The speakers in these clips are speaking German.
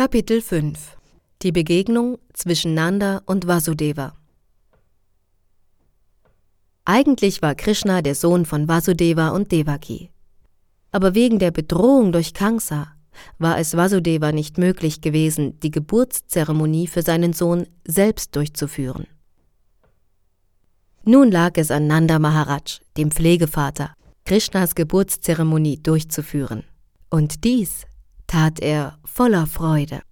Kapitel 5 Die Begegnung zwischen Nanda und Vasudeva Eigentlich war Krishna der Sohn von Vasudeva und Devaki. Aber wegen der Bedrohung durch Kamsa war es Vasudeva nicht möglich gewesen, die Geburtszeremonie für seinen Sohn selbst durchzuführen. Nun lag es an Nanda Maharaj, dem Pflegevater, Krishnas Geburtszeremonie durchzuführen. Und dies tat er voller Freude.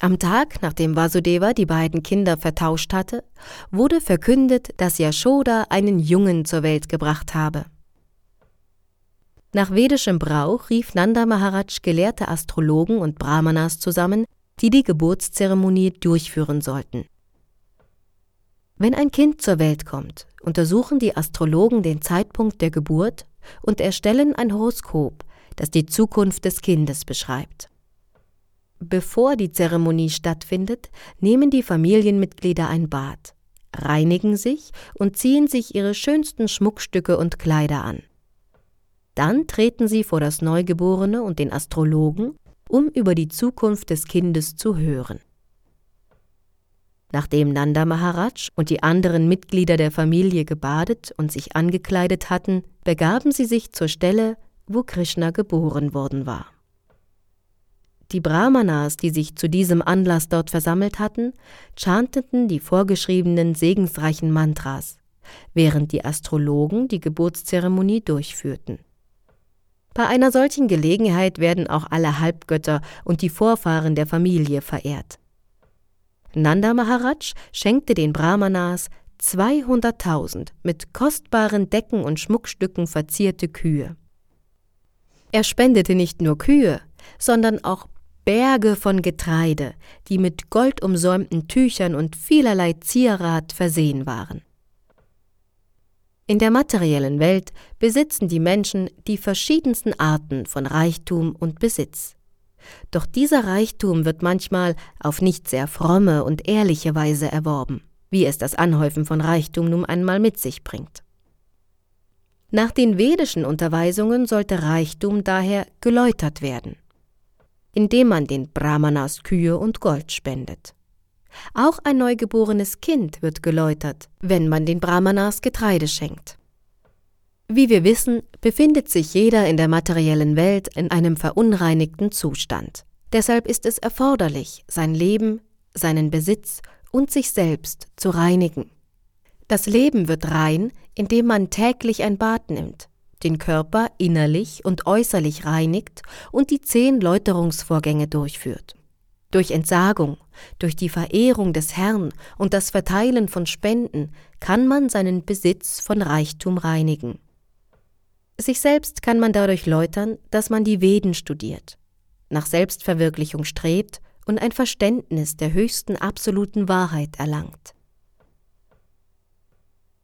Am Tag, nachdem Vasudeva die beiden Kinder vertauscht hatte, wurde verkündet, dass Yashoda einen Jungen zur Welt gebracht habe. Nach vedischem Brauch rief Nanda Maharaj gelehrte Astrologen und Brahmanas zusammen, die die Geburtszeremonie durchführen sollten. Wenn ein Kind zur Welt kommt, untersuchen die Astrologen den Zeitpunkt der Geburt und erstellen ein Horoskop, das die Zukunft des Kindes beschreibt. Bevor die Zeremonie stattfindet, nehmen die Familienmitglieder ein Bad, reinigen sich und ziehen sich ihre schönsten Schmuckstücke und Kleider an. Dann treten sie vor das Neugeborene und den Astrologen, um über die Zukunft des Kindes zu hören. Nachdem Nanda Maharaj und die anderen Mitglieder der Familie gebadet und sich angekleidet hatten, begaben sie sich zur Stelle, wo Krishna geboren worden war. Die Brahmanas, die sich zu diesem Anlass dort versammelt hatten, chanteten die vorgeschriebenen segensreichen Mantras, während die Astrologen die Geburtszeremonie durchführten. Bei einer solchen Gelegenheit werden auch alle Halbgötter und die Vorfahren der Familie verehrt. Nanda Maharaj schenkte den Brahmanas 200.000 mit kostbaren Decken und Schmuckstücken verzierte Kühe. Er spendete nicht nur Kühe, sondern auch Berge von Getreide, die mit goldumsäumten Tüchern und vielerlei Zierat versehen waren. In der materiellen Welt besitzen die Menschen die verschiedensten Arten von Reichtum und Besitz. Doch dieser Reichtum wird manchmal auf nicht sehr fromme und ehrliche Weise erworben, wie es das Anhäufen von Reichtum nun einmal mit sich bringt. Nach den vedischen Unterweisungen sollte Reichtum daher geläutert werden, indem man den Brahmanas Kühe und Gold spendet. Auch ein neugeborenes Kind wird geläutert, wenn man den Brahmanas Getreide schenkt. Wie wir wissen, befindet sich jeder in der materiellen Welt in einem verunreinigten Zustand. Deshalb ist es erforderlich, sein Leben, seinen Besitz und sich selbst zu reinigen. Das Leben wird rein, indem man täglich ein Bad nimmt, den Körper innerlich und äußerlich reinigt und die zehn Läuterungsvorgänge durchführt. Durch Entsagung, durch die Verehrung des Herrn und das Verteilen von Spenden kann man seinen Besitz von Reichtum reinigen. Sich selbst kann man dadurch läutern, dass man die Veden studiert, nach Selbstverwirklichung strebt und ein Verständnis der höchsten absoluten Wahrheit erlangt.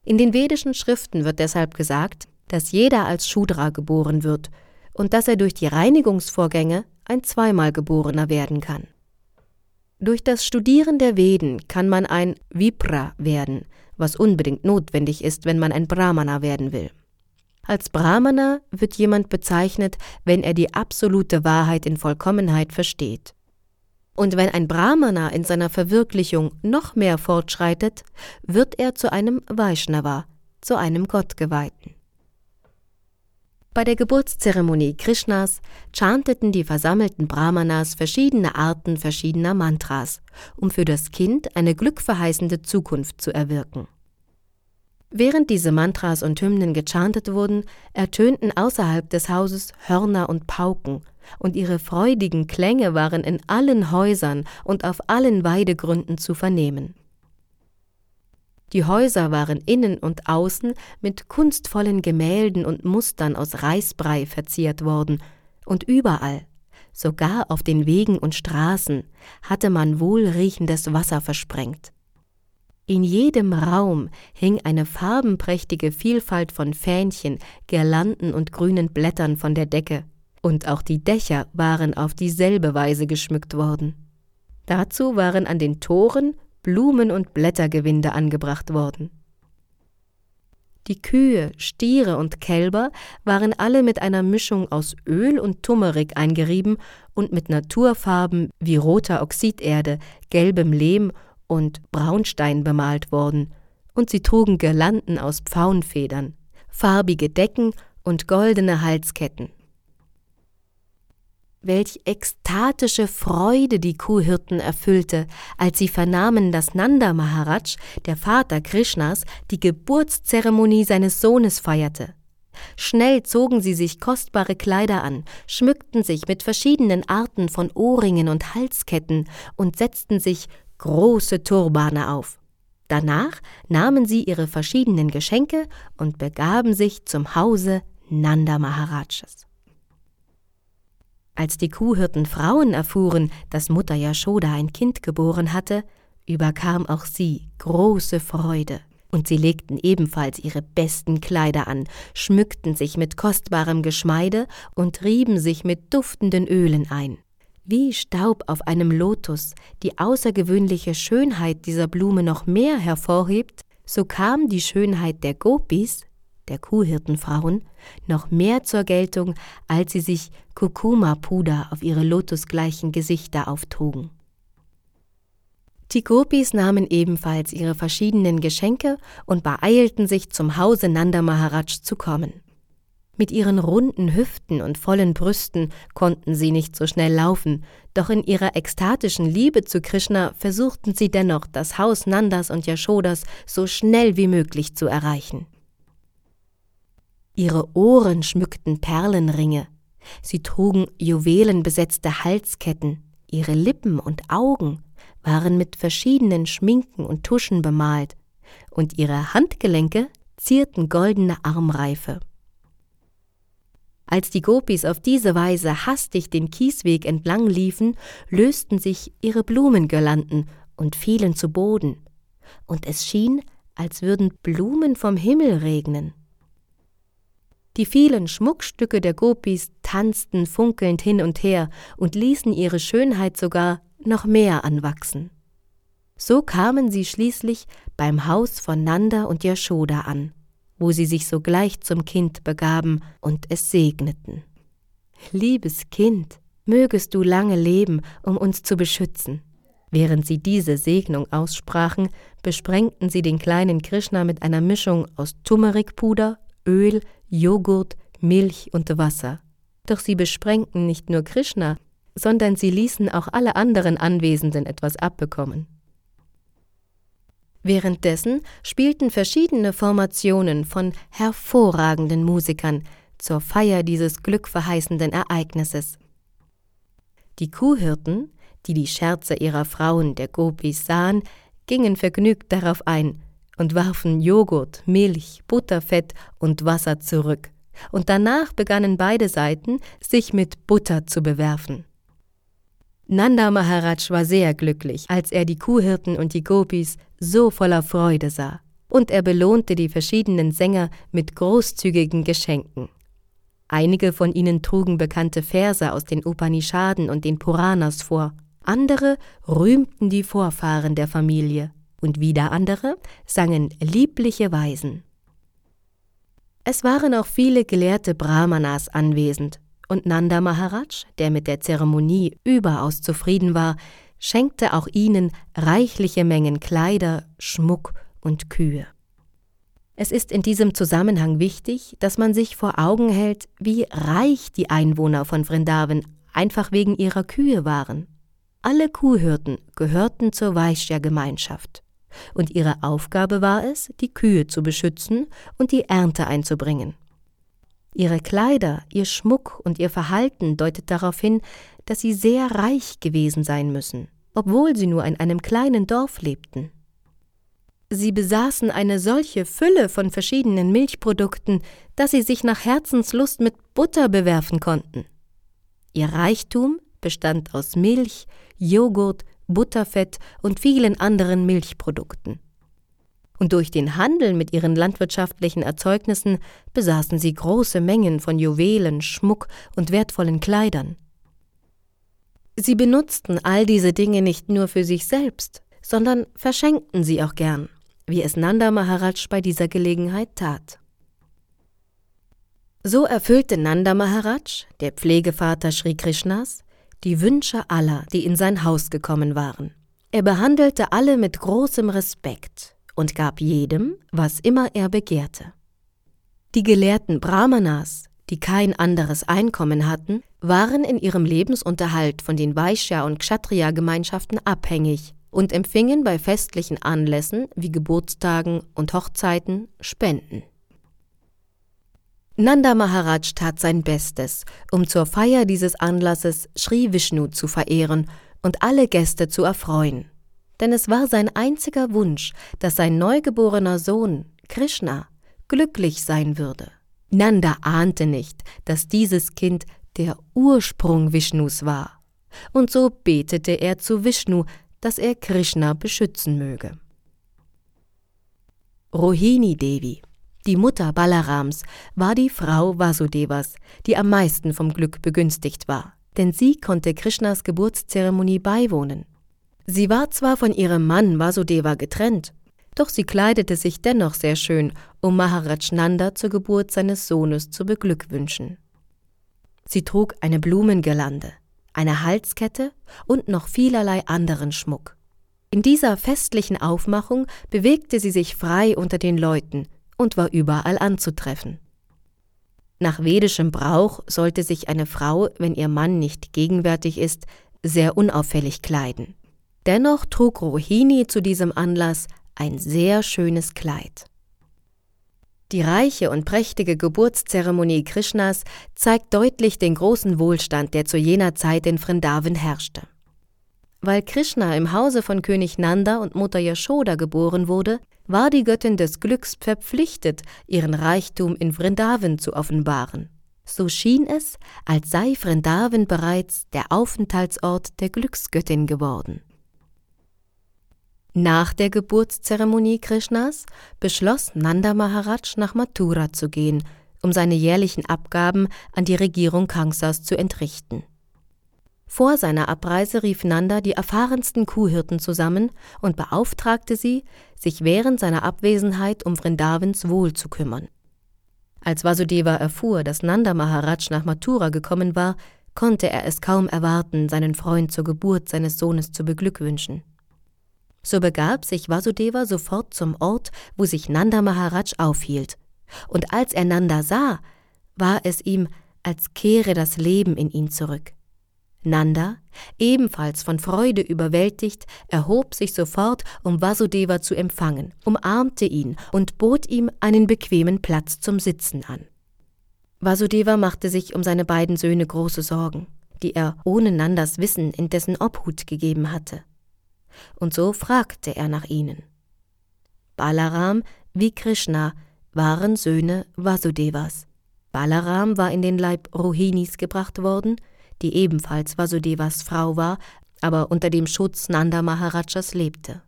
In den vedischen Schriften wird deshalb gesagt, dass jeder als Shudra geboren wird und dass er durch die Reinigungsvorgänge ein zweimal geborener werden kann. Durch das Studieren der Veden kann man ein Vipra werden, was unbedingt notwendig ist, wenn man ein Brahmana werden will. Als Brahmana wird jemand bezeichnet, wenn er die absolute Wahrheit in Vollkommenheit versteht. Und wenn ein Brahmana in seiner Verwirklichung noch mehr fortschreitet, wird er zu einem Vaishnava, zu einem Gottgeweihten. Bei der Geburtszeremonie Krishnas chanteten die versammelten Brahmanas verschiedene Arten verschiedener Mantras, um für das Kind eine glückverheißende Zukunft zu erwirken. Während diese Mantras und Hymnen gechantet wurden, ertönten außerhalb des Hauses Hörner und Pauken, und ihre freudigen Klänge waren in allen Häusern und auf allen Weidegründen zu vernehmen. Die Häuser waren innen und außen mit kunstvollen Gemälden und Mustern aus Reisbrei verziert worden, und überall, sogar auf den Wegen und Straßen, hatte man wohlriechendes Wasser versprengt. In jedem Raum hing eine farbenprächtige Vielfalt von Fähnchen, Girlanden und grünen Blättern von der Decke, und auch die Dächer waren auf dieselbe Weise geschmückt worden. Dazu waren an den Toren Blumen und Blättergewinde angebracht worden. Die Kühe, Stiere und Kälber waren alle mit einer Mischung aus Öl und Turmerik eingerieben und mit Naturfarben wie roter Oxiderde, gelbem Lehm und Braunstein bemalt worden, und sie trugen Girlanden aus Pfauenfedern, farbige Decken und goldene Halsketten. Welch ekstatische Freude die Kuhhirten erfüllte, als sie vernahmen, dass Nanda Maharaj, der Vater Krishnas, die Geburtszeremonie seines Sohnes feierte. Schnell zogen sie sich kostbare Kleider an, schmückten sich mit verschiedenen Arten von Ohrringen und Halsketten und setzten sich große Turbane auf. Danach nahmen sie ihre verschiedenen Geschenke und begaben sich zum Hause Nanda Maharajas. Als die Kuhhirten Frauen erfuhren, dass Mutter Yashoda ein Kind geboren hatte, überkam auch sie große Freude. Und sie legten ebenfalls ihre besten Kleider an, schmückten sich mit kostbarem Geschmeide und rieben sich mit duftenden Ölen ein. Wie Staub auf einem Lotus die außergewöhnliche Schönheit dieser Blume noch mehr hervorhebt, so kam die Schönheit der Gopis der Kuhhirtenfrauen, noch mehr zur Geltung, als sie sich Kurkuma-Puder auf ihre lotusgleichen Gesichter auftrugen. Die Gopis nahmen ebenfalls ihre verschiedenen Geschenke und beeilten sich, zum Hause Nanda Maharaj zu kommen. Mit ihren runden Hüften und vollen Brüsten konnten sie nicht so schnell laufen, doch in ihrer ekstatischen Liebe zu Krishna versuchten sie dennoch, das Haus Nandas und Yashodas so schnell wie möglich zu erreichen. Ihre Ohren schmückten Perlenringe, sie trugen juwelenbesetzte Halsketten, ihre Lippen und Augen waren mit verschiedenen Schminken und Tuschen bemalt, und ihre Handgelenke zierten goldene Armreife. Als die Gopis auf diese Weise hastig den Kiesweg entlang liefen, lösten sich ihre Blumengirlanden und fielen zu Boden, und es schien, als würden Blumen vom Himmel regnen. Die vielen Schmuckstücke der Gopis tanzten funkelnd hin und her und ließen ihre Schönheit sogar noch mehr anwachsen. So kamen sie schließlich beim Haus von Nanda und Yashoda an, wo sie sich sogleich zum Kind begaben und es segneten. Liebes Kind, mögest du lange leben, um uns zu beschützen. Während sie diese Segnung aussprachen, besprengten sie den kleinen Krishna mit einer Mischung aus Turmerikpuder, Öl, Joghurt, Milch und Wasser. Doch sie besprengten nicht nur Krishna, sondern sie ließen auch alle anderen Anwesenden etwas abbekommen. Währenddessen spielten verschiedene Formationen von hervorragenden Musikern zur Feier dieses glückverheißenden Ereignisses. Die Kuhhirten, die die Scherze ihrer Frauen der Gopis sahen, gingen vergnügt darauf ein und warfen Joghurt, Milch, Butterfett und Wasser zurück, und danach begannen beide Seiten, sich mit Butter zu bewerfen. Nanda Maharaj war sehr glücklich, als er die Kuhhirten und die Gopis so voller Freude sah, und er belohnte die verschiedenen Sänger mit großzügigen Geschenken. Einige von ihnen trugen bekannte Verse aus den Upanishaden und den Puranas vor, andere rühmten die Vorfahren der Familie und wieder andere sangen liebliche Weisen. Es waren auch viele gelehrte Brahmanas anwesend, und Nanda Maharaj, der mit der Zeremonie überaus zufrieden war, schenkte auch ihnen reichliche Mengen Kleider, Schmuck und Kühe. Es ist in diesem Zusammenhang wichtig, dass man sich vor Augen hält, wie reich die Einwohner von Vrindavan einfach wegen ihrer Kühe waren. Alle Kuhhirten gehörten zur Vaishya-Gemeinschaft und ihre Aufgabe war es, die Kühe zu beschützen und die Ernte einzubringen. Ihre Kleider, ihr Schmuck und ihr Verhalten deutet darauf hin, dass sie sehr reich gewesen sein müssen, obwohl sie nur in einem kleinen Dorf lebten. Sie besaßen eine solche Fülle von verschiedenen Milchprodukten, dass sie sich nach Herzenslust mit Butter bewerfen konnten. Ihr Reichtum bestand aus Milch, Joghurt, Butterfett und vielen anderen Milchprodukten. Und durch den Handel mit ihren landwirtschaftlichen Erzeugnissen besaßen sie große Mengen von Juwelen, Schmuck und wertvollen Kleidern. Sie benutzten all diese Dinge nicht nur für sich selbst, sondern verschenkten sie auch gern, wie es Nanda Maharaj bei dieser Gelegenheit tat. So erfüllte Nanda Maharaj, der Pflegevater Sri Krishnas, die Wünsche aller, die in sein Haus gekommen waren. Er behandelte alle mit großem Respekt und gab jedem, was immer er begehrte. Die gelehrten Brahmanas, die kein anderes Einkommen hatten, waren in ihrem Lebensunterhalt von den Vaishya- und Kshatriya-Gemeinschaften abhängig und empfingen bei festlichen Anlässen wie Geburtstagen und Hochzeiten Spenden. Nanda Maharaj tat sein Bestes, um zur Feier dieses Anlasses Sri Vishnu zu verehren und alle Gäste zu erfreuen. Denn es war sein einziger Wunsch, dass sein neugeborener Sohn, Krishna, glücklich sein würde. Nanda ahnte nicht, dass dieses Kind der Ursprung Vishnus war. Und so betete er zu Vishnu, dass er Krishna beschützen möge. Rohini Devi, die Mutter Balarams, war die Frau Vasudevas, die am meisten vom Glück begünstigt war, denn sie konnte Krishnas Geburtszeremonie beiwohnen. Sie war zwar von ihrem Mann Vasudeva getrennt, doch sie kleidete sich dennoch sehr schön, um Maharaj Nanda zur Geburt seines Sohnes zu beglückwünschen. Sie trug eine Blumengirlande, eine Halskette und noch vielerlei anderen Schmuck. In dieser festlichen Aufmachung bewegte sie sich frei unter den Leuten und war überall anzutreffen. Nach vedischem Brauch sollte sich eine Frau, wenn ihr Mann nicht gegenwärtig ist, sehr unauffällig kleiden. Dennoch trug Rohini zu diesem Anlass ein sehr schönes Kleid. Die reiche und prächtige Geburtszeremonie Krishnas zeigt deutlich den großen Wohlstand, der zu jener Zeit in Vrindavan herrschte. Weil Krishna im Hause von König Nanda und Mutter Yashoda geboren wurde, war die Göttin des Glücks verpflichtet, ihren Reichtum in Vrindavan zu offenbaren. So schien es, als sei Vrindavan bereits der Aufenthaltsort der Glücksgöttin geworden. Nach der Geburtszeremonie Krishnas beschloss Nanda Maharaj nach Mathura zu gehen, um seine jährlichen Abgaben an die Regierung Kangsas zu entrichten. Vor seiner Abreise rief Nanda die erfahrensten Kuhhirten zusammen und beauftragte sie, sich während seiner Abwesenheit um Vrindavans Wohl zu kümmern. Als Vasudeva erfuhr, dass Nanda Maharaj nach Mathura gekommen war, konnte er es kaum erwarten, seinen Freund zur Geburt seines Sohnes zu beglückwünschen. So begab sich Vasudeva sofort zum Ort, wo sich Nanda Maharaj aufhielt. Und als er Nanda sah, war es ihm, als kehre das Leben in ihn zurück. Nanda, ebenfalls von Freude überwältigt, erhob sich sofort, um Vasudeva zu empfangen, umarmte ihn und bot ihm einen bequemen Platz zum Sitzen an. Vasudeva machte sich um seine beiden Söhne große Sorgen, die er ohne Nandas Wissen in dessen Obhut gegeben hatte und so fragte er nach ihnen. Balaram wie Krishna waren Söhne Vasudevas. Balaram war in den Leib Rohinis gebracht worden, die ebenfalls Vasudevas Frau war, aber unter dem Schutz Nanda Maharajas lebte.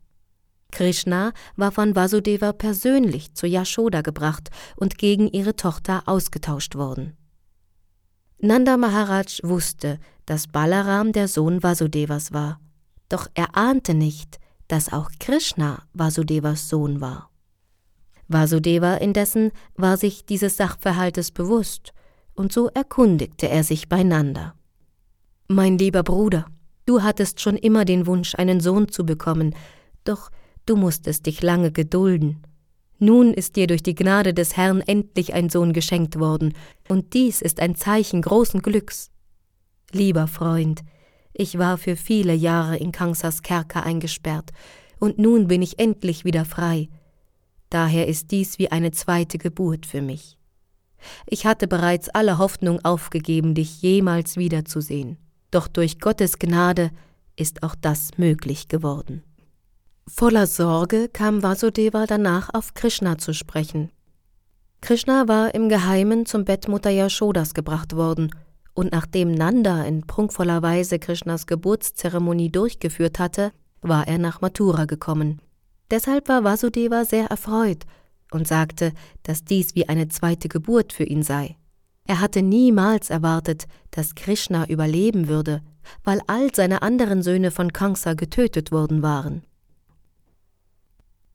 Krishna war von Vasudeva persönlich zu Yashoda gebracht und gegen ihre Tochter ausgetauscht worden. Nanda Maharaj wusste, dass Balaram der Sohn Vasudevas war. Doch er ahnte nicht, dass auch Krishna Vasudevas Sohn war. Vasudeva indessen war sich dieses Sachverhaltes bewusst, und so erkundigte er sich beieinander. Mein lieber Bruder, du hattest schon immer den Wunsch, einen Sohn zu bekommen, doch du musstest dich lange gedulden. Nun ist dir durch die Gnade des Herrn endlich ein Sohn geschenkt worden, und dies ist ein Zeichen großen Glücks. Lieber Freund, ich war für viele Jahre in Kangsas Kerker eingesperrt, und nun bin ich endlich wieder frei. Daher ist dies wie eine zweite Geburt für mich. Ich hatte bereits alle Hoffnung aufgegeben, dich jemals wiederzusehen, doch durch Gottes Gnade ist auch das möglich geworden. Voller Sorge kam Vasudeva danach auf Krishna zu sprechen. Krishna war im Geheimen zum Bett Mutter Yashodas gebracht worden und nachdem Nanda in prunkvoller Weise Krishnas Geburtszeremonie durchgeführt hatte, war er nach Mathura gekommen. Deshalb war Vasudeva sehr erfreut und sagte, dass dies wie eine zweite Geburt für ihn sei. Er hatte niemals erwartet, dass Krishna überleben würde, weil all seine anderen Söhne von Kamsa getötet worden waren.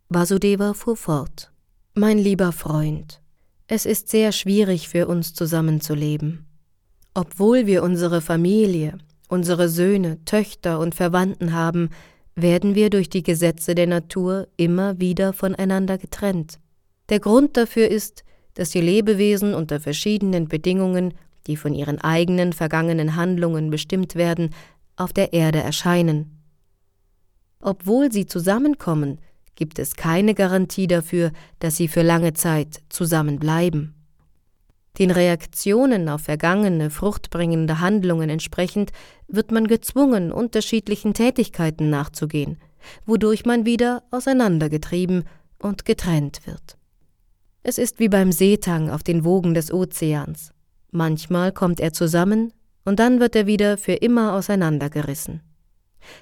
Vasudeva fuhr fort. Mein lieber Freund, Es ist sehr schwierig für uns zusammenzuleben. Obwohl wir unsere Familie, unsere Söhne, Töchter und Verwandten haben, werden wir durch die Gesetze der Natur immer wieder voneinander getrennt. Der Grund dafür ist, dass die Lebewesen unter verschiedenen Bedingungen, die von ihren eigenen vergangenen Handlungen bestimmt werden, auf der Erde erscheinen. Obwohl sie zusammenkommen, gibt es keine Garantie dafür, dass sie für lange Zeit zusammenbleiben. Den Reaktionen auf vergangene, fruchtbringende Handlungen entsprechend wird man gezwungen, unterschiedlichen Tätigkeiten nachzugehen, wodurch man wieder auseinandergetrieben und getrennt wird. Es ist wie beim Seetang auf den Wogen des Ozeans. Manchmal kommt er zusammen und dann wird er wieder für immer auseinandergerissen.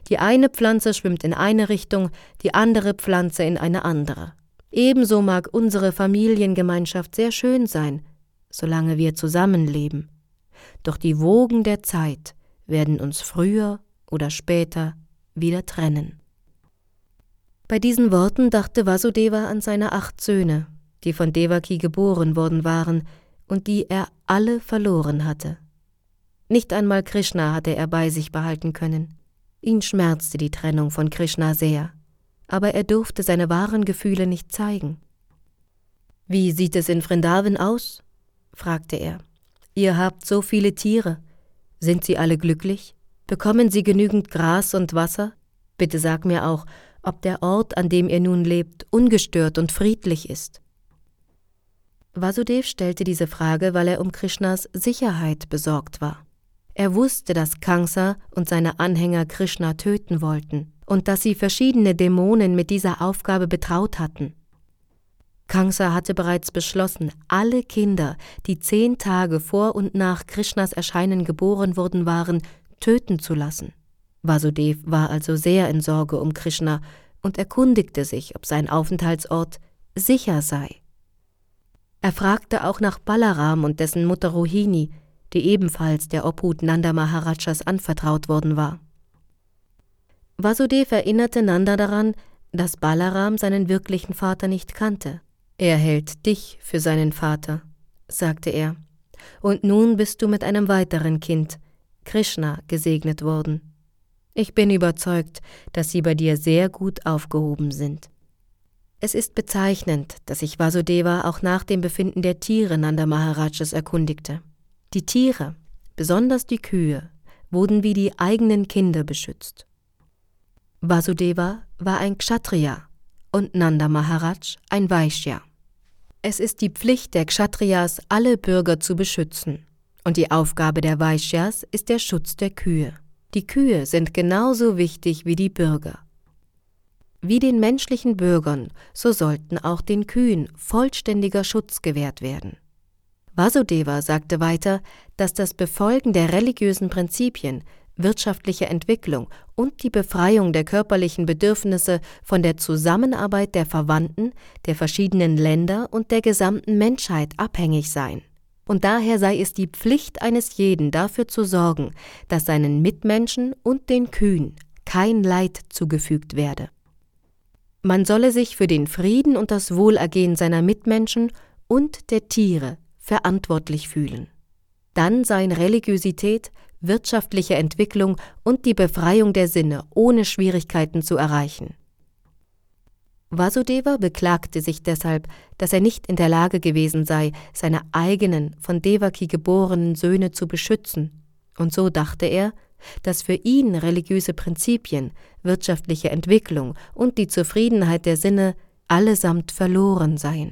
Die eine Pflanze schwimmt in eine Richtung, die andere Pflanze in eine andere. Ebenso mag unsere Familiengemeinschaft sehr schön sein, solange wir zusammenleben. Doch die Wogen der Zeit werden uns früher oder später wieder trennen. Bei diesen Worten dachte Vasudeva an seine acht Söhne, die von Devaki geboren worden waren und die er alle verloren hatte. Nicht einmal Krishna hatte er bei sich behalten können. Ihn schmerzte die Trennung von Krishna sehr, aber er durfte seine wahren Gefühle nicht zeigen. Wie sieht es in Vrindavan aus? Fragte er. Ihr habt so viele Tiere. Sind sie alle glücklich? Bekommen sie genügend Gras und Wasser? Bitte sag mir auch, ob der Ort, an dem ihr nun lebt, ungestört und friedlich ist. Vasudev stellte diese Frage, weil er um Krishnas Sicherheit besorgt war. Er wusste, dass Kansa und seine Anhänger Krishna töten wollten und dass sie verschiedene Dämonen mit dieser Aufgabe betraut hatten. Kansa hatte bereits beschlossen, alle Kinder, die zehn Tage vor und nach Krishnas Erscheinen geboren worden waren, töten zu lassen. Vasudev war also sehr in Sorge um Krishna und erkundigte sich, ob sein Aufenthaltsort sicher sei. Er fragte auch nach Balaram und dessen Mutter Rohini, die ebenfalls der Obhut Nanda Maharajas anvertraut worden war. Vasudev erinnerte Nanda daran, dass Balaram seinen wirklichen Vater nicht kannte. Er hält dich für seinen Vater, sagte er, und nun bist du mit einem weiteren Kind, Krishna, gesegnet worden. Ich bin überzeugt, dass sie bei dir sehr gut aufgehoben sind. Es ist bezeichnend, dass sich Vasudeva auch nach dem Befinden der Tiere Nanda Maharajas erkundigte. Die Tiere, besonders die Kühe, wurden wie die eigenen Kinder beschützt. Vasudeva war ein Kshatriya und Nanda Maharaj ein Vaishya. Es ist die Pflicht der Kshatriyas, alle Bürger zu beschützen, und die Aufgabe der Vaishyas ist der Schutz der Kühe. Die Kühe sind genauso wichtig wie die Bürger. Wie den menschlichen Bürgern, so sollten auch den Kühen vollständiger Schutz gewährt werden. Vasudeva sagte weiter, dass das Befolgen der religiösen Prinzipien, wirtschaftliche Entwicklung und die Befreiung der körperlichen Bedürfnisse von der Zusammenarbeit der Verwandten, der verschiedenen Länder und der gesamten Menschheit abhängig seien. Und daher sei es die Pflicht eines jeden dafür zu sorgen, dass seinen Mitmenschen und den Kühen kein Leid zugefügt werde. Man solle sich für den Frieden und das Wohlergehen seiner Mitmenschen und der Tiere verantwortlich fühlen. Dann seien Religiosität, wirtschaftliche Entwicklung und die Befreiung der Sinne ohne Schwierigkeiten zu erreichen. Vasudeva beklagte sich deshalb, dass er nicht in der Lage gewesen sei, seine eigenen, von Devaki geborenen Söhne zu beschützen, und so dachte er, dass für ihn religiöse Prinzipien, wirtschaftliche Entwicklung und die Zufriedenheit der Sinne allesamt verloren seien.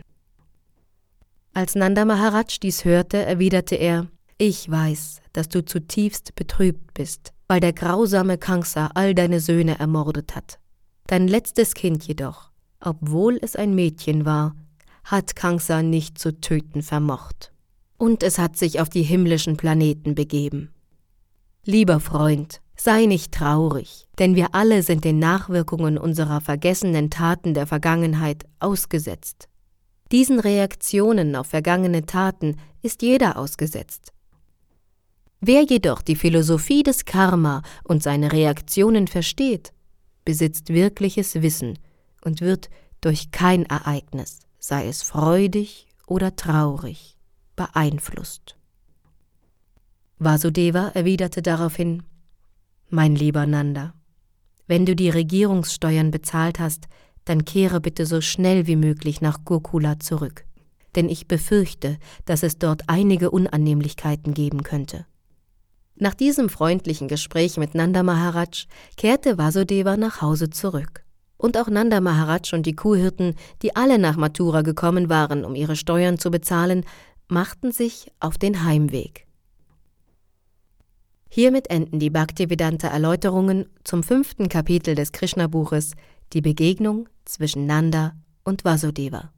Als Nanda Maharaj dies hörte, erwiderte er, ich weiß, dass du zutiefst betrübt bist, weil der grausame Kansa all deine Söhne ermordet hat. Dein letztes Kind jedoch, obwohl es ein Mädchen war, hat Kansa nicht zu töten vermocht. Und es hat sich auf die himmlischen Planeten begeben. Lieber Freund, sei nicht traurig, denn wir alle sind den Nachwirkungen unserer vergessenen Taten der Vergangenheit ausgesetzt. Diesen Reaktionen auf vergangene Taten ist jeder ausgesetzt. Wer jedoch die Philosophie des Karma und seine Reaktionen versteht, besitzt wirkliches Wissen und wird durch kein Ereignis, sei es freudig oder traurig, beeinflusst. Vasudeva erwiderte daraufhin Mein lieber Nanda, wenn du die Regierungssteuern bezahlt hast, dann kehre bitte so schnell wie möglich nach Gokula zurück, denn ich befürchte, dass es dort einige Unannehmlichkeiten geben könnte. Nach diesem freundlichen Gespräch mit Nanda Maharaj kehrte Vasudeva nach Hause zurück. Und auch Nanda Maharaj und die Kuhhirten, die alle nach Mathura gekommen waren, um ihre Steuern zu bezahlen, machten sich auf den Heimweg. Hiermit enden die Bhaktivedanta Erläuterungen zum fünften Kapitel des Krishna-Buches, die Begegnung zwischen Nanda und Vasudeva.